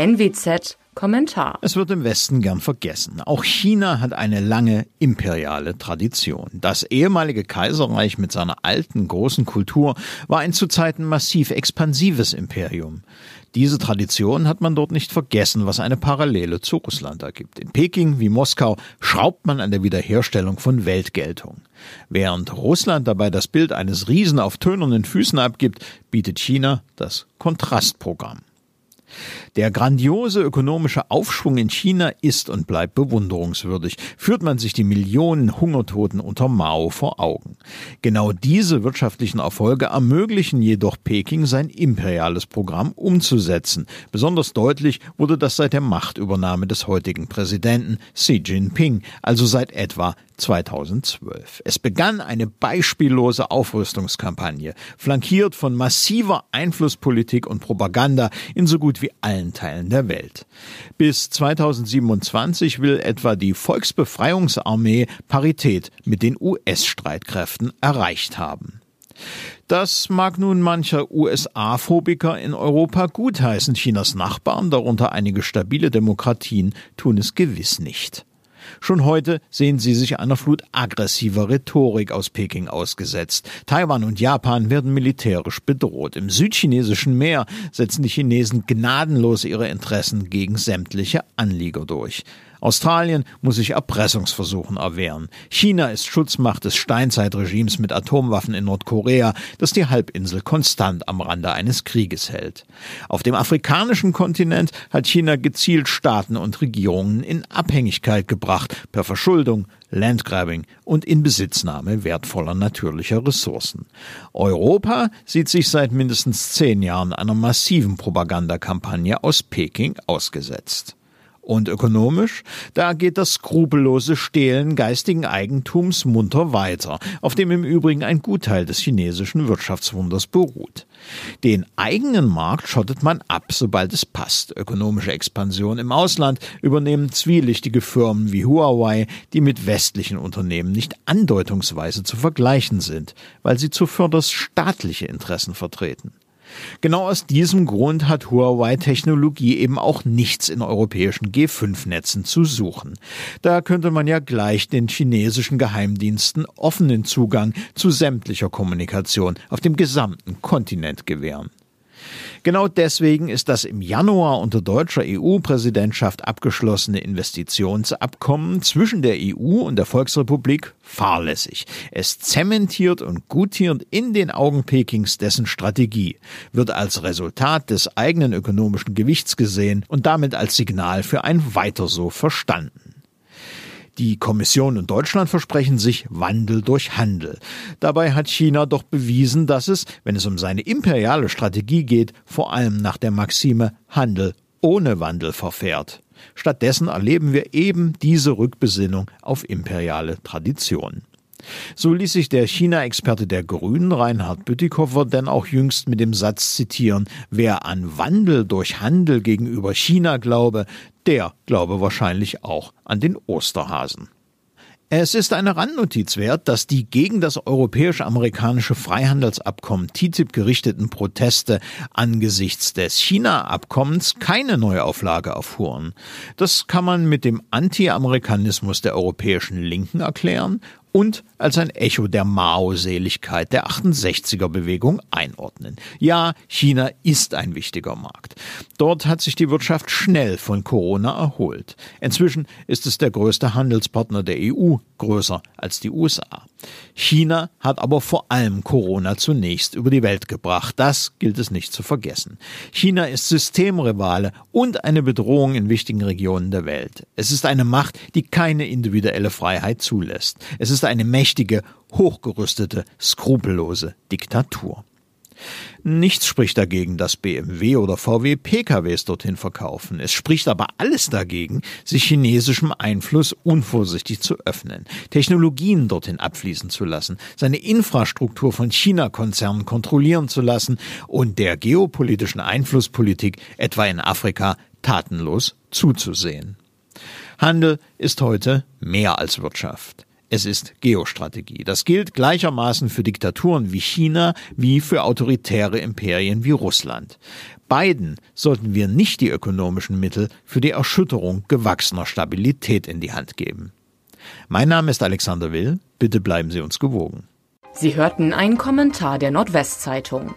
NWZ Kommentar. Es wird im Westen gern vergessen. Auch China hat eine lange imperiale Tradition. Das ehemalige Kaiserreich mit seiner alten großen Kultur war ein zu Zeiten massiv expansives Imperium. Diese Tradition hat man dort nicht vergessen, was eine Parallele zu Russland ergibt. In Peking wie Moskau schraubt man an der Wiederherstellung von Weltgeltung. Während Russland dabei das Bild eines Riesen auf tönernen Füßen abgibt, bietet China das Kontrastprogramm. Der grandiose ökonomische Aufschwung in China ist und bleibt bewunderungswürdig, führt man sich die Millionen Hungertoten unter Mao vor Augen. Genau diese wirtschaftlichen Erfolge ermöglichen jedoch Peking sein imperiales Programm umzusetzen. Besonders deutlich wurde das seit der Machtübernahme des heutigen Präsidenten Xi Jinping, also seit etwa 2012. Es begann eine beispiellose Aufrüstungskampagne, flankiert von massiver Einflusspolitik und Propaganda in so gut wie allen Teilen der Welt. Bis 2027 will etwa die Volksbefreiungsarmee Parität mit den US-Streitkräften erreicht haben. Das mag nun mancher USA-Phobiker in Europa gutheißen. Chinas Nachbarn, darunter einige stabile Demokratien, tun es gewiss nicht. Schon heute sehen sie sich einer Flut aggressiver Rhetorik aus Peking ausgesetzt. Taiwan und Japan werden militärisch bedroht. Im südchinesischen Meer setzen die Chinesen gnadenlos ihre Interessen gegen sämtliche Anlieger durch. Australien muss sich Erpressungsversuchen erwehren. China ist Schutzmacht des Steinzeitregimes mit Atomwaffen in Nordkorea, das die Halbinsel konstant am Rande eines Krieges hält. Auf dem afrikanischen Kontinent hat China gezielt Staaten und Regierungen in Abhängigkeit gebracht per Verschuldung, Landgrabbing und Inbesitznahme wertvoller natürlicher Ressourcen. Europa sieht sich seit mindestens zehn Jahren einer massiven Propagandakampagne aus Peking ausgesetzt. Und ökonomisch? Da geht das skrupellose Stehlen geistigen Eigentums munter weiter, auf dem im Übrigen ein Gutteil des chinesischen Wirtschaftswunders beruht. Den eigenen Markt schottet man ab, sobald es passt. Ökonomische Expansion im Ausland übernehmen zwielichtige Firmen wie Huawei, die mit westlichen Unternehmen nicht andeutungsweise zu vergleichen sind, weil sie zuvörderst staatliche Interessen vertreten. Genau aus diesem Grund hat Huawei-Technologie eben auch nichts in europäischen G5-Netzen zu suchen. Da könnte man ja gleich den chinesischen Geheimdiensten offenen Zugang zu sämtlicher Kommunikation auf dem gesamten Kontinent gewähren. Genau deswegen ist das im Januar unter deutscher EU-Präsidentschaft abgeschlossene Investitionsabkommen zwischen der EU und der Volksrepublik fahrlässig. Es zementiert und gutiert in den Augen Pekings dessen Strategie, wird als Resultat des eigenen ökonomischen Gewichts gesehen und damit als Signal für ein Weiter so verstanden. Die Kommission und Deutschland versprechen sich Wandel durch Handel. Dabei hat China doch bewiesen, dass es, wenn es um seine imperiale Strategie geht, vor allem nach der Maxime Handel ohne Wandel verfährt. Stattdessen erleben wir eben diese Rückbesinnung auf imperiale Traditionen. So ließ sich der China-Experte der Grünen Reinhard Bütikofer denn auch jüngst mit dem Satz zitieren, wer an Wandel durch Handel gegenüber China glaube, der glaube wahrscheinlich auch an den Osterhasen. Es ist eine Randnotiz wert, dass die gegen das europäisch-amerikanische Freihandelsabkommen TTIP gerichteten Proteste angesichts des China-Abkommens keine Neuauflage erfuhren. Das kann man mit dem Anti-Amerikanismus der europäischen Linken erklären und als ein Echo der Mao-Seligkeit der 68er-Bewegung einordnen. Ja, China ist ein wichtiger Markt. Dort hat sich die Wirtschaft schnell von Corona erholt. Inzwischen ist es der größte Handelspartner der EU, größer als die USA. China hat aber vor allem Corona zunächst über die Welt gebracht. Das gilt es nicht zu vergessen. China ist Systemrivale und eine Bedrohung in wichtigen Regionen der Welt. Es ist eine Macht, die keine individuelle Freiheit zulässt. Es ist eine mächtige, hochgerüstete, skrupellose Diktatur. Nichts spricht dagegen, dass BMW oder VW PKWs dorthin verkaufen. Es spricht aber alles dagegen, sich chinesischem Einfluss unvorsichtig zu öffnen, Technologien dorthin abfließen zu lassen, seine Infrastruktur von China-Konzernen kontrollieren zu lassen und der geopolitischen Einflusspolitik etwa in Afrika tatenlos zuzusehen. Handel ist heute mehr als Wirtschaft. Es ist Geostrategie. Das gilt gleichermaßen für Diktaturen wie China wie für autoritäre Imperien wie Russland. Beiden sollten wir nicht die ökonomischen Mittel für die Erschütterung gewachsener Stabilität in die Hand geben. Mein Name ist Alexander Will. Bitte bleiben Sie uns gewogen. Sie hörten einen Kommentar der Nordwestzeitung.